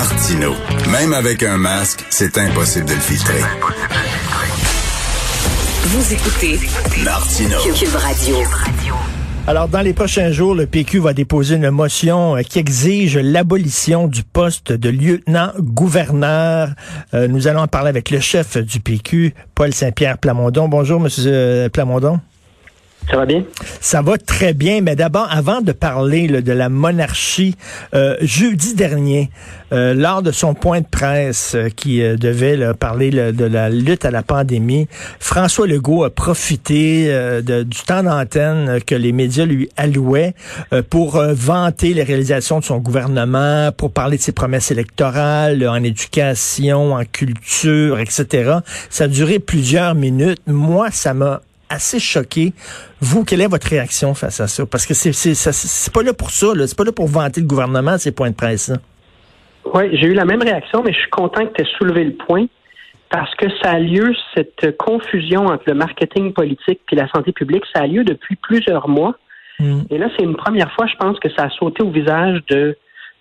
Martino, même avec un masque, c'est impossible de le filtrer. Vous écoutez Martino. Cube Radio. Alors, dans les prochains jours, le PQ va déposer une motion euh, qui exige l'abolition du poste de lieutenant-gouverneur. Euh, nous allons en parler avec le chef du PQ, Paul Saint-Pierre Plamondon. Bonjour, Monsieur euh, Plamondon. Ça va bien? Ça va très bien, mais d'abord, avant de parler là, de la monarchie, euh, jeudi dernier, euh, lors de son point de presse euh, qui euh, devait là, parler là, de la lutte à la pandémie, François Legault a profité euh, de, du temps d'antenne que les médias lui allouaient euh, pour vanter les réalisations de son gouvernement, pour parler de ses promesses électorales en éducation, en culture, etc. Ça a duré plusieurs minutes. Moi, ça m'a assez choqué. Vous, quelle est votre réaction face à ça? Parce que c'est c'est c'est pas là pour ça, là. c'est pas là pour vanter le gouvernement, ces points de presse. Oui, j'ai eu la même réaction, mais je suis content que tu aies soulevé le point parce que ça a lieu, cette confusion entre le marketing politique et la santé publique, ça a lieu depuis plusieurs mois. Mm. Et là, c'est une première fois, je pense, que ça a sauté au visage de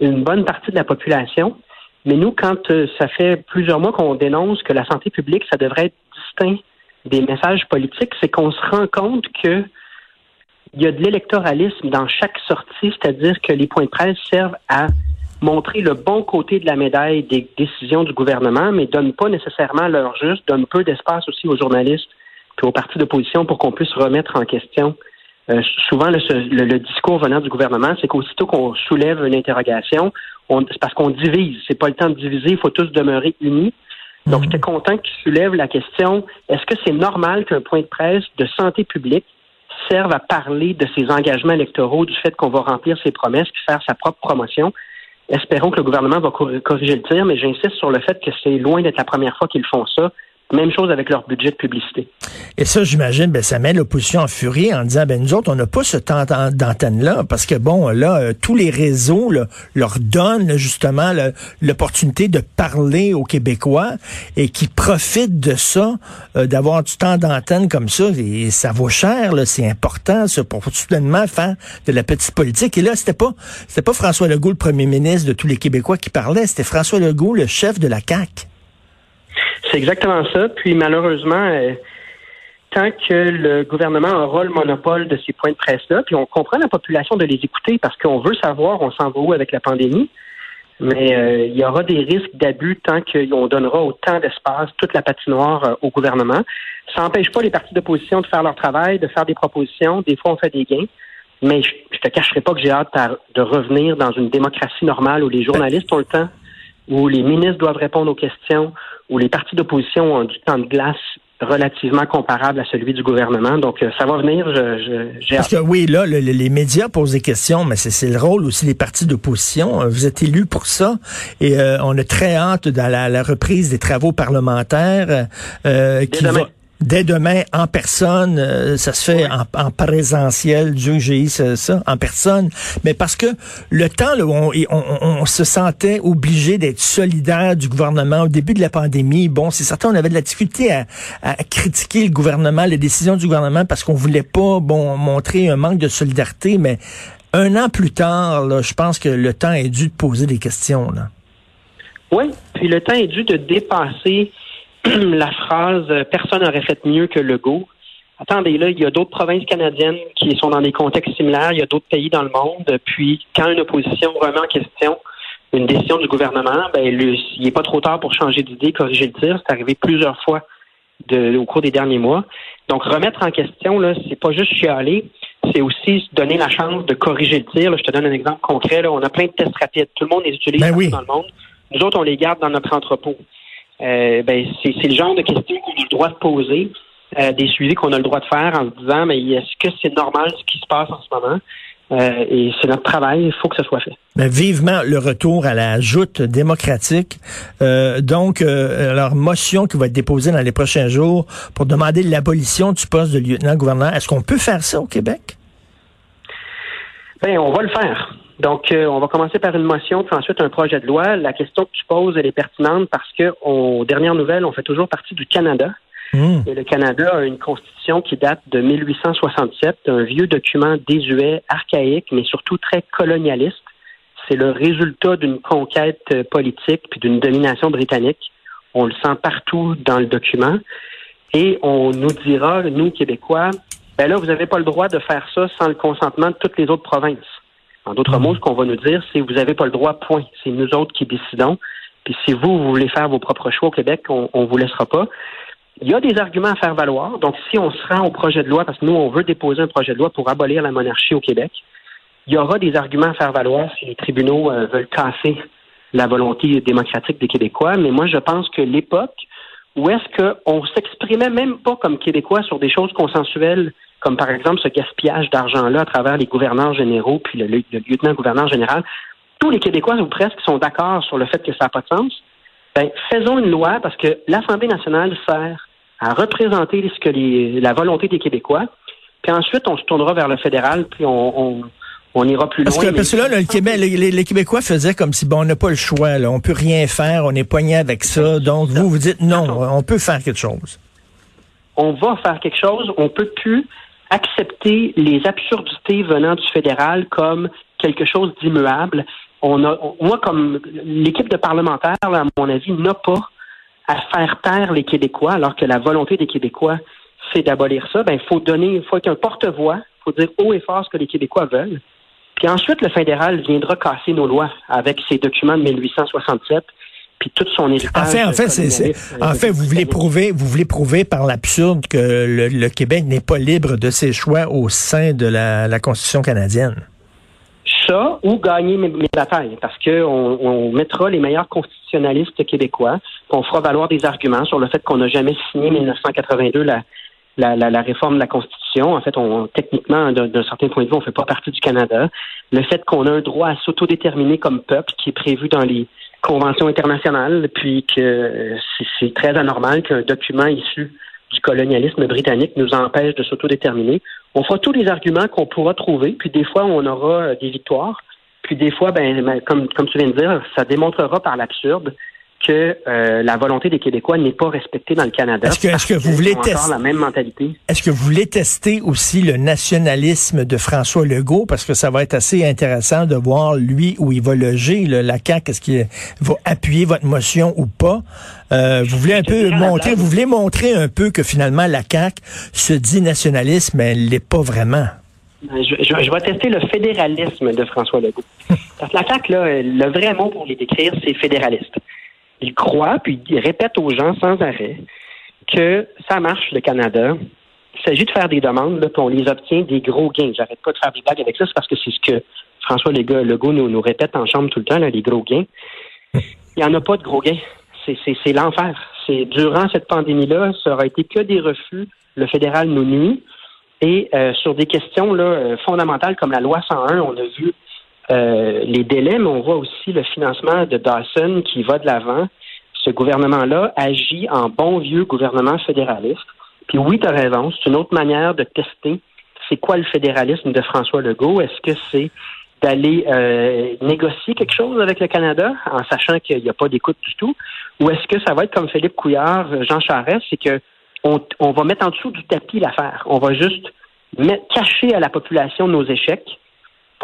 une bonne partie de la population. Mais nous, quand euh, ça fait plusieurs mois qu'on dénonce que la santé publique, ça devrait être distinct des messages politiques, c'est qu'on se rend compte que il y a de l'électoralisme dans chaque sortie, c'est-à-dire que les points de presse servent à montrer le bon côté de la médaille des décisions du gouvernement, mais donnent pas nécessairement leur juste, donnent peu d'espace aussi aux journalistes puis aux partis d'opposition pour qu'on puisse remettre en question. Euh, souvent, le, le- discours venant du gouvernement, c'est qu'aussitôt qu'on soulève une interrogation, on- c'est parce qu'on divise. C'est pas le temps de diviser, il faut tous demeurer unis. Donc, j'étais content que tu soulèves la question est-ce que c'est normal qu'un point de presse de santé publique serve à parler de ses engagements électoraux, du fait qu'on va remplir ses promesses puis faire sa propre promotion? Espérons que le gouvernement va cor- corriger le tir, mais j'insiste sur le fait que c'est loin d'être la première fois qu'ils font ça. Même chose avec leur budget de publicité. Et ça, j'imagine, ben, ça met l'opposition en furie en disant, ben, nous autres, on n'a pas ce temps d'an- d'antenne-là, parce que, bon, là, euh, tous les réseaux là, leur donnent là, justement l'opportunité de parler aux Québécois et qui profitent de ça, euh, d'avoir du temps d'antenne comme ça. Et ça vaut cher, c'est important, ça, pour soudainement faire de la petite politique. Et là, c'était pas, c'était pas François Legault, le premier ministre de tous les Québécois, qui parlait, c'était François Legault, le chef de la CAQ. C'est exactement ça. Puis malheureusement, euh, tant que le gouvernement aura le monopole de ces points de presse-là, puis on comprend la population de les écouter parce qu'on veut savoir on s'en va où avec la pandémie, mais euh, il y aura des risques d'abus tant qu'on donnera autant d'espace, toute la patinoire euh, au gouvernement. Ça n'empêche pas les partis d'opposition de faire leur travail, de faire des propositions. Des fois, on fait des gains. Mais je, je te cacherai pas que j'ai hâte de revenir dans une démocratie normale où les journalistes ont le temps, où les ministres doivent répondre aux questions, où les partis d'opposition ont du temps de glace relativement comparable à celui du gouvernement. Donc, euh, ça va venir. Je, je- j'ai Parce que oui, là, le- le- les médias posent des questions, mais c'est c'est le rôle aussi des partis d'opposition. Euh, Vous êtes élus pour ça. Et euh, on a très hâte dans la, la reprise des travaux parlementaires euh, qui va dès demain en personne. euh, ça se fait en, en présentiel. Dieu que j'ai eu ça, ça, en personne. Mais parce que le temps là, où on, et on, on- on se sentait obligé d'être solidaire du gouvernement au début de la pandémie. Bon, c'est certain, on avait de la difficulté à, à critiquer le gouvernement, les décisions du gouvernement, parce qu'on voulait pas, bon, montrer un manque de solidarité. Mais un an plus tard, là, je pense que le temps est dû de poser des questions. Là. Oui, puis le temps est dû de dépasser la phrase euh, personne n'aurait fait mieux que Legault. Attendez, là, il y a d'autres provinces canadiennes qui sont dans des contextes similaires, il y a d'autres pays dans le monde. Puis, quand une opposition remet en question une décision du gouvernement, ben, le- il n'est pas trop tard pour changer d'idée, corriger le tir. C'est arrivé plusieurs fois de- au cours des derniers mois. Donc, remettre en question, là, c'est pas juste chialer, c'est aussi se donner la chance de corriger le tir. Là, je te donne un exemple concret. Là. On a plein de tests rapides. Tout le monde les utilise Ben oui. dans le monde. Nous autres, on les garde dans notre entrepôt. Euh, ben, c'est le genre de questions qu'on a le droit de poser, euh, des suivis qu'on a le droit de faire en se disant, mais est-ce que c'est normal ce qui se passe en ce moment? Euh, et c'est notre travail, il faut que ce soit fait. Mais vivement le retour à la joute démocratique. Euh, donc, euh, alors, motion qui va être déposée dans les prochains jours pour demander l'abolition du poste de lieutenant-gouverneur. Est-ce qu'on peut faire ça au Québec? Bien, on va le faire. Donc, on va commencer par une motion, puis ensuite un projet de loi. La question que tu poses, elle est pertinente parce que, aux dernières nouvelles, on fait toujours partie du Canada. Hmm. Et le Canada a une constitution qui date de 1867, un vieux document désuet, archaïque, mais surtout très colonialiste. C'est le résultat d'une conquête politique puis d'une domination britannique. On le sent partout dans le document. Et on nous dira, nous, Québécois, ben là, vous n'avez pas le droit de faire ça sans le consentement de toutes les autres provinces. En d'autres hmm. mots, ce qu'on va nous dire, c'est vous n'avez pas le droit, point. C'est nous autres qui décidons. Puis si vous, vous voulez faire vos propres choix au Québec, on ne vous laissera pas. Il y a des arguments à faire valoir. Donc, si on se rend au projet de loi, parce que nous, on veut déposer un projet de loi pour abolir la monarchie au Québec, il y aura des arguments à faire valoir si les tribunaux euh, veulent casser la volonté démocratique des Québécois. Mais moi, je pense que l'époque où est-ce qu'on s'exprimait même pas comme Québécois sur des choses consensuelles, comme par exemple ce gaspillage d'argent-là à travers les gouverneurs généraux puis le, lieutenant-gouverneur général, tous les Québécois ou presque sont d'accord sur le fait que ça n'a pas de sens. Ben, faisons une loi parce que l'Assemblée nationale sert à représenter ce que la volonté des Québécois. Puis ensuite, on se tournera vers le fédéral, puis on, on, ira plus loin. Parce que, là, le Québec, les, Québécois faisaient comme si bon, on n'a pas le choix, là, on peut rien faire, on est poigné avec ça. Donc vous, vous dites non, on peut faire quelque chose. On va faire quelque chose. On peut plus accepter les absurdités venant du fédéral comme quelque chose d'immuable on a, moi, comme l'équipe de parlementaires, à mon avis, n'a pas à faire taire les Québécois, alors que la volonté des Québécois, c'est d'abolir ça. Ben, il faut donner, il faut être un porte-voix, il faut dire haut et fort ce que les Québécois veulent. Puis ensuite, le fédéral viendra casser nos lois avec ses documents de 1867 puis toute son héritage. En fait, en fait, c'est, en fait, vous voulez prouver, vous voulez prouver par l'absurde que le, Québec n'est pas libre de ses choix au sein de la Constitution canadienne ça ou gagner mes, batailles parce qu'on on mettra les meilleurs constitutionnalistes québécois, qu'on fera valoir des arguments sur le fait qu'on n'a jamais signé 1982 la, la, la, réforme de la Constitution. En fait, on, techniquement, d'un certain point de vue, on ne fait pas partie du Canada. Le fait qu'on a un droit à s'autodéterminer comme peuple qui est prévu dans les conventions internationales, puis que c'est très anormal qu'un document issu du colonialisme britannique nous empêche de s'autodéterminer. On fera tous les arguments qu'on pourra trouver, puis des fois, on aura euh, des victoires. Puis des fois, ben, ben, comme, comme tu viens de dire, ça démontrera par l'absurde que euh, la volonté des Québécois n'est pas respectée dans le Canada. Est-ce que, vous voulez tester la même mentalité Est-ce que vous voulez tester aussi le nationalisme de François Legault? Parce que ça va être assez intéressant de voir lui où il va loger la CAQ, est-ce qu'il va appuyer votre motion ou pas euh, Vous voulez un peu montrer, vous voulez montrer un peu que finalement la CAQ se dit nationaliste, mais elle l'est pas vraiment. Ben, je, je, vais tester le fédéralisme de François Legault. Parce que la CAQ, là, le vrai mot pour les décrire, c'est fédéraliste il croit, puis il répète aux gens sans arrêt que ça marche, le Canada. Il s'agit de faire des demandes, puis on les obtient des gros gains. J'arrête pas de faire des blagues avec ça, c'est parce que c'est ce que François Legault nous, répète en chambre tout le temps, les gros gains. Il n'y en a pas de gros gains. C'est l'enfer. C'est durant cette pandémie-là, ça aura été que des refus. Le fédéral nous nuit. Et euh, sur des questions là, euh, fondamentales comme la loi 101, on a vu euh, les délais, mais on voit aussi le financement de Dawson qui va de l'avant. Ce gouvernement-là agit en bon vieux gouvernement fédéraliste. Puis oui, tu as raison, c'est une autre manière de tester c'est quoi le fédéralisme de François Legault. Est-ce que c'est d'aller euh, négocier quelque chose avec le Canada en sachant qu'il n'y a pas d'écoute du tout? Ou est-ce que ça va être comme Philippe Couillard, Jean Charest, c'est que on, on, va mettre en dessous du tapis l'affaire. On va juste mettre, cacher à la population nos échecs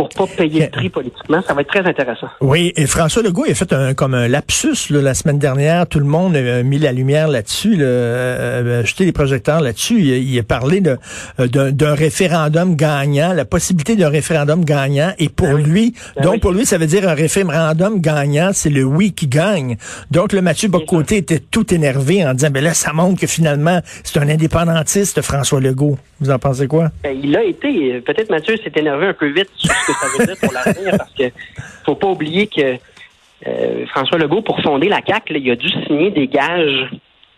pour pas payer le prix politiquement. Ça va être très intéressant. Oui, et François Legault a fait un, comme un lapsus la semaine dernière. Tout le monde a mis la lumière là-dessus, là, euh, jeté les projecteurs là-dessus. Il, a parlé de, d'un, référendum gagnant, la possibilité d'un référendum gagnant. Et pour ben lui, ben donc pour lui, ça veut dire un référendum gagnant, c'est le oui qui gagne. Donc le Mathieu Bocoté était tout énervé en disant, ben là, ça montre que finalement, c'est un indépendantiste, François Legault. Vous en pensez quoi? Ben, il a été. Peut-être Mathieu s'est énervé un peu vite que ça veut dire pour l'avenir, parce que faut pas oublier que euh, François Legault, pour fonder la CAC, il a dû signer des gages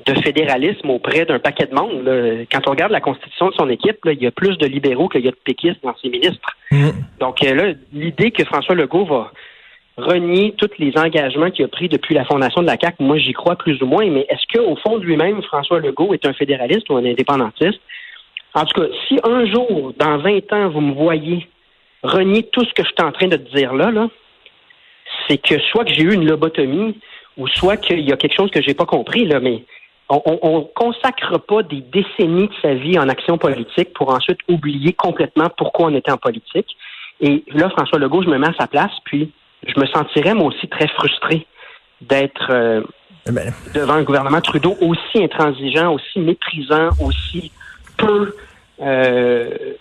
de fédéralisme auprès d'un paquet de monde. Quand on regarde la constitution de son équipe, il y a plus de libéraux qu'il y a de péquistes dans ses ministres. Mm. Donc là, l'idée que François Legault va renier tous les engagements qu'il a pris depuis la fondation de la CAQ, moi j'y crois plus ou moins, mais est-ce qu'au fond de lui-même, François Legault est un fédéraliste ou un indépendantiste? En tout cas, si un jour, dans 20 ans, vous me voyez renier tout ce que je suis en train de te dire là, là c'est que soit que j'ai eu une lobotomie ou soit qu'il y a quelque chose que j'ai pas compris, là, mais on, ne consacre pas des décennies de sa vie en action politique pour ensuite oublier complètement pourquoi on était en politique. Et là, François Legault, je me mets à sa place, puis je me sentirais moi aussi très frustré d'être euh, eh ben. devant un gouvernement Trudeau aussi intransigeant, aussi méprisant, aussi peu euh,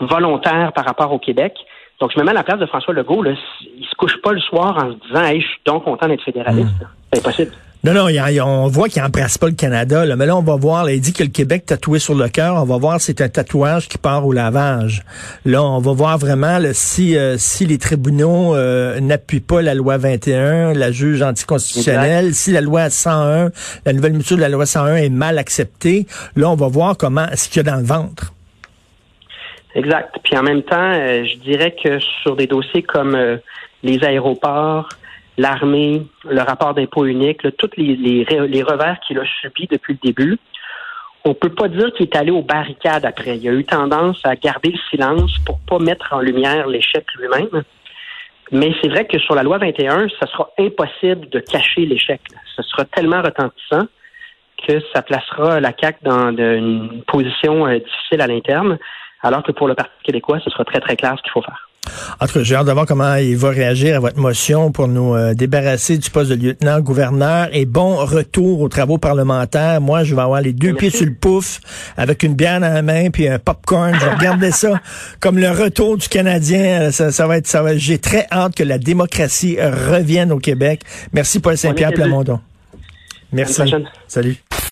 volontaire par rapport au Québec. Donc, je me mets à la place de François Legault. Là, il se couche pas le soir en se disant hey, je suis donc content d'être fédéraliste. Hmm. C'est impossible. Non, non, on voit qu'il n'embrasse pas le Canada. Là. Mais là, on va voir, il dit que le Québec tatoué sur le cœur, on va voir si c'est un tatouage qui part au lavage. Là, on va voir vraiment si, euh, si les tribunaux euh, n'appuient pas la loi 21, la juge anticonstitutionnelle, si la loi 101, la nouvelle mesure de la loi 101 est mal acceptée. Là, on va voir comment ce qu'il y a dans le ventre. Exact. Puis en même temps, euh, je dirais que sur des dossiers comme les aéroports, l'armée, le rapport d'impôt unique, tous les, les, revers qu'il a subis depuis le début. On peut pas dire qu'il est allé aux barricades après. Il a eu tendance à garder le silence pour pas mettre en lumière l'échec lui-même. Mais c'est vrai que sur la loi 21, ça sera impossible de cacher l'échec. Ce sera tellement retentissant que ça placera la CAQ dans une position euh, difficile à l'interne, alors que pour le Parti québécois, ce sera très, très clair ce qu'il faut faire. En tout cas, j'ai hâte de voir comment il va réagir à votre motion pour nous euh, débarrasser du poste de lieutenant-gouverneur et bon retour aux travaux parlementaires. Moi, je vais avoir les deux pieds sur le pouf avec une bière dans la main puis un popcorn. Je vais regarder ça comme le retour du Canadien. Ça, ça va être, ça va. J'ai très hâte que la démocratie revienne au Québec. Merci Paul Saint-Pierre Plamondon. Merci. Salut.